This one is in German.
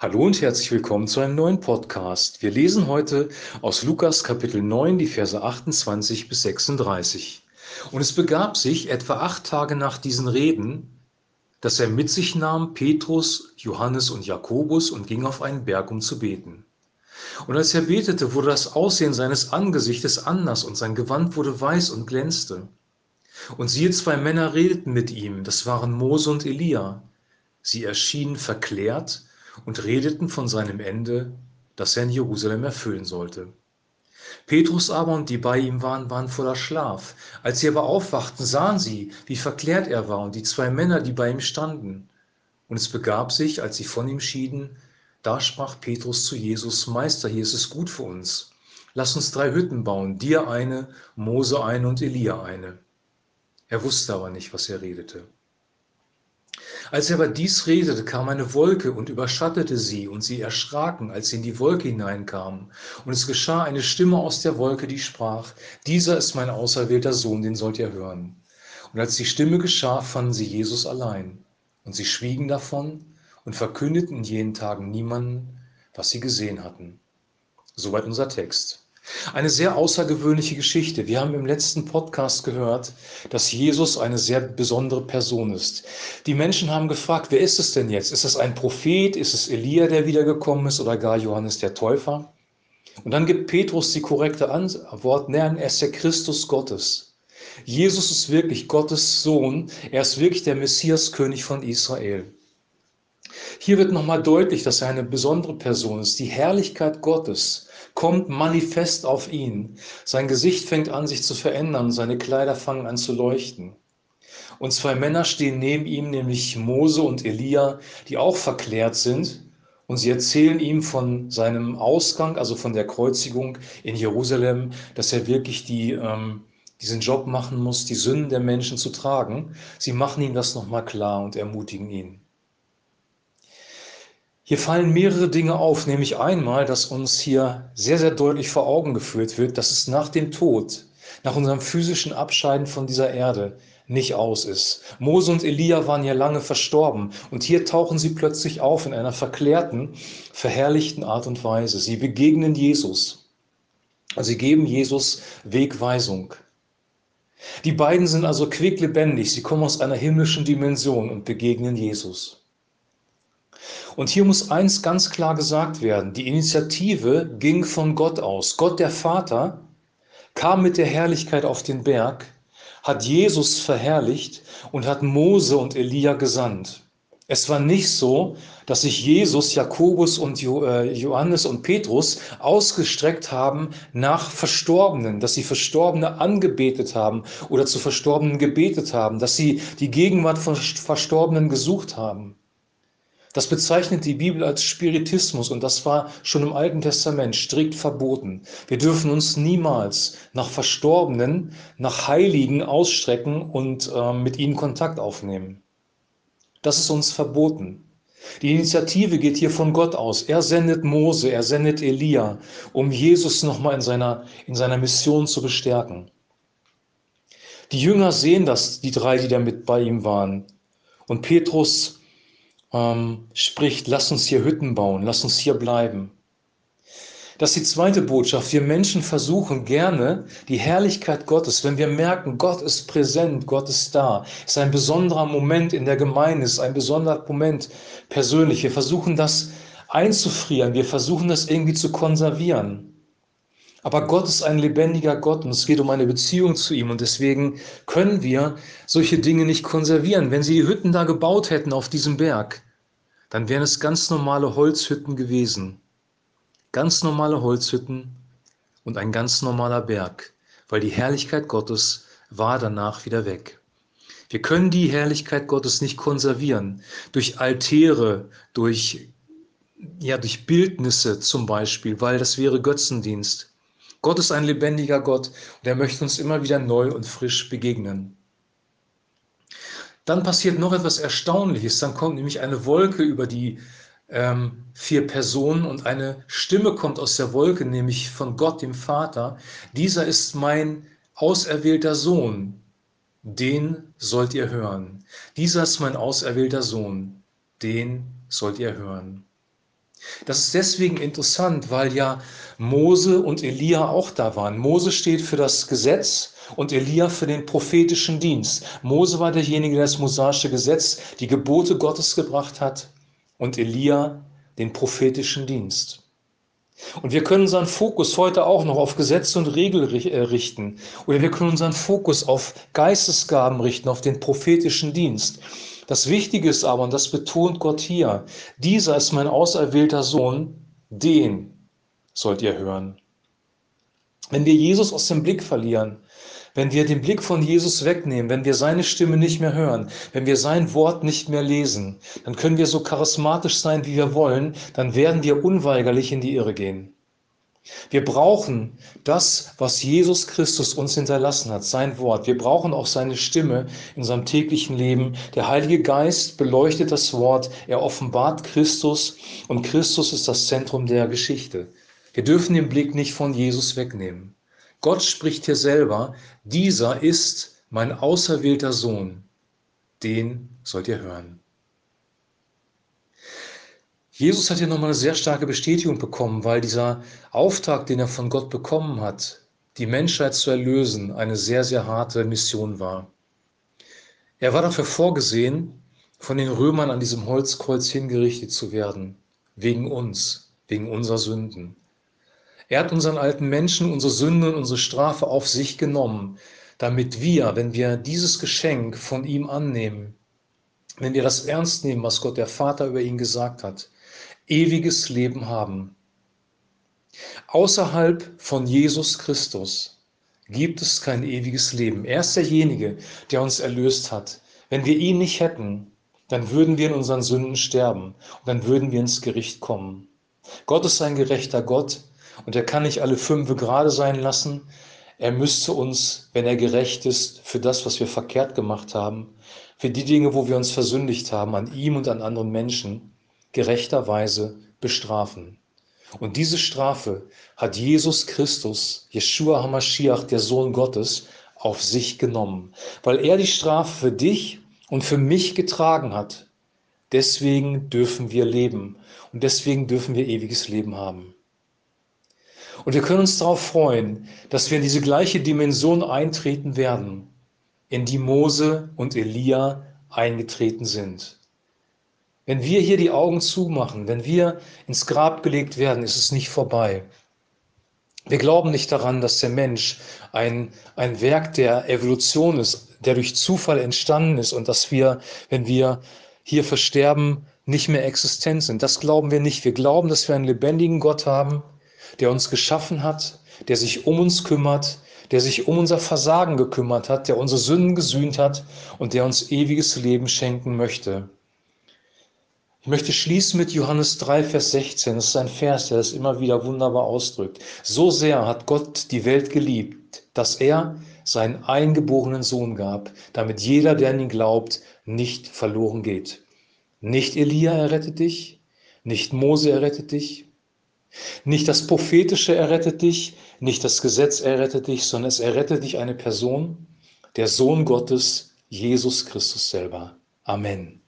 Hallo und herzlich willkommen zu einem neuen Podcast. Wir lesen heute aus Lukas Kapitel 9 die Verse 28 bis 36. Und es begab sich etwa acht Tage nach diesen Reden, dass er mit sich nahm Petrus, Johannes und Jakobus und ging auf einen Berg, um zu beten. Und als er betete, wurde das Aussehen seines Angesichtes anders und sein Gewand wurde weiß und glänzte. Und siehe, zwei Männer redeten mit ihm, das waren Mose und Elia. Sie erschienen verklärt und redeten von seinem Ende, das er in Jerusalem erfüllen sollte. Petrus aber und die bei ihm waren, waren voller Schlaf. Als sie aber aufwachten, sahen sie, wie verklärt er war und die zwei Männer, die bei ihm standen. Und es begab sich, als sie von ihm schieden, da sprach Petrus zu Jesus, Meister, hier ist es gut für uns. Lass uns drei Hütten bauen, dir eine, Mose eine und Elia eine. Er wusste aber nicht, was er redete. Als er aber dies redete, kam eine Wolke und überschattete sie, und sie erschraken, als sie in die Wolke hineinkamen. Und es geschah eine Stimme aus der Wolke, die sprach, dieser ist mein auserwählter Sohn, den sollt ihr hören. Und als die Stimme geschah, fanden sie Jesus allein. Und sie schwiegen davon und verkündeten in jenen Tagen niemanden, was sie gesehen hatten. Soweit unser Text. Eine sehr außergewöhnliche Geschichte. Wir haben im letzten Podcast gehört, dass Jesus eine sehr besondere Person ist. Die Menschen haben gefragt, wer ist es denn jetzt? Ist es ein Prophet? Ist es Elia, der wiedergekommen ist oder gar Johannes der Täufer? Und dann gibt Petrus die korrekte Antwort, nein, er ist der Christus Gottes. Jesus ist wirklich Gottes Sohn. Er ist wirklich der Messias, König von Israel. Hier wird nochmal deutlich, dass er eine besondere Person ist. Die Herrlichkeit Gottes kommt manifest auf ihn. Sein Gesicht fängt an, sich zu verändern, seine Kleider fangen an zu leuchten. Und zwei Männer stehen neben ihm, nämlich Mose und Elia, die auch verklärt sind. Und sie erzählen ihm von seinem Ausgang, also von der Kreuzigung in Jerusalem, dass er wirklich die, ähm, diesen Job machen muss, die Sünden der Menschen zu tragen. Sie machen ihm das nochmal klar und ermutigen ihn. Hier fallen mehrere Dinge auf, nämlich einmal, dass uns hier sehr, sehr deutlich vor Augen geführt wird, dass es nach dem Tod, nach unserem physischen Abscheiden von dieser Erde nicht aus ist. Mose und Elia waren ja lange verstorben und hier tauchen sie plötzlich auf in einer verklärten, verherrlichten Art und Weise. Sie begegnen Jesus. Sie geben Jesus Wegweisung. Die beiden sind also quicklebendig, sie kommen aus einer himmlischen Dimension und begegnen Jesus. Und hier muss eins ganz klar gesagt werden. Die Initiative ging von Gott aus. Gott der Vater kam mit der Herrlichkeit auf den Berg, hat Jesus verherrlicht und hat Mose und Elia gesandt. Es war nicht so, dass sich Jesus, Jakobus und äh, Johannes und Petrus ausgestreckt haben nach Verstorbenen, dass sie Verstorbene angebetet haben oder zu Verstorbenen gebetet haben, dass sie die Gegenwart von Verstorbenen gesucht haben. Das bezeichnet die Bibel als Spiritismus und das war schon im Alten Testament strikt verboten. Wir dürfen uns niemals nach Verstorbenen, nach Heiligen ausstrecken und äh, mit ihnen Kontakt aufnehmen. Das ist uns verboten. Die Initiative geht hier von Gott aus. Er sendet Mose, er sendet Elia, um Jesus nochmal in seiner, in seiner Mission zu bestärken. Die Jünger sehen das, die drei, die da mit bei ihm waren. Und Petrus ähm, spricht, lass uns hier Hütten bauen, lass uns hier bleiben. Das ist die zweite Botschaft. Wir Menschen versuchen gerne die Herrlichkeit Gottes, wenn wir merken, Gott ist präsent, Gott ist da, ist ein besonderer Moment in der Gemeinde, ist ein besonderer Moment persönlich. Wir versuchen das einzufrieren, wir versuchen das irgendwie zu konservieren. Aber Gott ist ein lebendiger Gott und es geht um eine Beziehung zu ihm und deswegen können wir solche Dinge nicht konservieren. Wenn sie die Hütten da gebaut hätten auf diesem Berg, dann wären es ganz normale Holzhütten gewesen. Ganz normale Holzhütten und ein ganz normaler Berg, weil die Herrlichkeit Gottes war danach wieder weg. Wir können die Herrlichkeit Gottes nicht konservieren durch Altäre, durch, ja, durch Bildnisse zum Beispiel, weil das wäre Götzendienst. Gott ist ein lebendiger Gott und er möchte uns immer wieder neu und frisch begegnen. Dann passiert noch etwas Erstaunliches. Dann kommt nämlich eine Wolke über die ähm, vier Personen und eine Stimme kommt aus der Wolke, nämlich von Gott, dem Vater. Dieser ist mein auserwählter Sohn, den sollt ihr hören. Dieser ist mein auserwählter Sohn, den sollt ihr hören. Das ist deswegen interessant, weil ja Mose und Elia auch da waren. Mose steht für das Gesetz und Elia für den prophetischen Dienst. Mose war derjenige, der das mosaische Gesetz, die Gebote Gottes gebracht hat und Elia den prophetischen Dienst. Und wir können unseren Fokus heute auch noch auf Gesetze und Regeln äh, richten. Oder wir können unseren Fokus auf Geistesgaben richten, auf den prophetischen Dienst. Das Wichtige ist aber, und das betont Gott hier, dieser ist mein auserwählter Sohn, den sollt ihr hören. Wenn wir Jesus aus dem Blick verlieren, wenn wir den Blick von Jesus wegnehmen, wenn wir seine Stimme nicht mehr hören, wenn wir sein Wort nicht mehr lesen, dann können wir so charismatisch sein, wie wir wollen, dann werden wir unweigerlich in die Irre gehen. Wir brauchen das, was Jesus Christus uns hinterlassen hat, sein Wort. Wir brauchen auch seine Stimme in unserem täglichen Leben. Der Heilige Geist beleuchtet das Wort, er offenbart Christus und Christus ist das Zentrum der Geschichte. Wir dürfen den Blick nicht von Jesus wegnehmen. Gott spricht hier selber, dieser ist mein auserwählter Sohn, den sollt ihr hören. Jesus hat hier nochmal eine sehr starke Bestätigung bekommen, weil dieser Auftrag, den er von Gott bekommen hat, die Menschheit zu erlösen, eine sehr, sehr harte Mission war. Er war dafür vorgesehen, von den Römern an diesem Holzkreuz hingerichtet zu werden, wegen uns, wegen unserer Sünden. Er hat unseren alten Menschen, unsere Sünden, unsere Strafe auf sich genommen, damit wir, wenn wir dieses Geschenk von ihm annehmen, wenn wir das ernst nehmen, was Gott der Vater über ihn gesagt hat, ewiges Leben haben. Außerhalb von Jesus Christus gibt es kein ewiges Leben. Er ist derjenige, der uns erlöst hat. Wenn wir ihn nicht hätten, dann würden wir in unseren Sünden sterben und dann würden wir ins Gericht kommen. Gott ist ein gerechter Gott und er kann nicht alle fünf gerade sein lassen. Er müsste uns, wenn er gerecht ist, für das, was wir verkehrt gemacht haben, für die Dinge, wo wir uns versündigt haben, an ihm und an anderen Menschen, gerechterweise bestrafen. Und diese Strafe hat Jesus Christus, Yeshua HaMashiach, der Sohn Gottes, auf sich genommen, weil er die Strafe für dich und für mich getragen hat. Deswegen dürfen wir leben und deswegen dürfen wir ewiges Leben haben. Und wir können uns darauf freuen, dass wir in diese gleiche Dimension eintreten werden, in die Mose und Elia eingetreten sind. Wenn wir hier die Augen zumachen, wenn wir ins Grab gelegt werden, ist es nicht vorbei. Wir glauben nicht daran, dass der Mensch ein, ein Werk der Evolution ist, der durch Zufall entstanden ist und dass wir, wenn wir hier versterben, nicht mehr existent sind. Das glauben wir nicht. Wir glauben, dass wir einen lebendigen Gott haben, der uns geschaffen hat, der sich um uns kümmert, der sich um unser Versagen gekümmert hat, der unsere Sünden gesühnt hat und der uns ewiges Leben schenken möchte. Ich möchte schließen mit Johannes 3, Vers 16. Das ist ein Vers, der das immer wieder wunderbar ausdrückt. So sehr hat Gott die Welt geliebt, dass er seinen eingeborenen Sohn gab, damit jeder, der an ihn glaubt, nicht verloren geht. Nicht Elia errettet dich, nicht Mose errettet dich, nicht das Prophetische errettet dich, nicht das Gesetz errettet dich, sondern es errettet dich eine Person, der Sohn Gottes, Jesus Christus selber. Amen.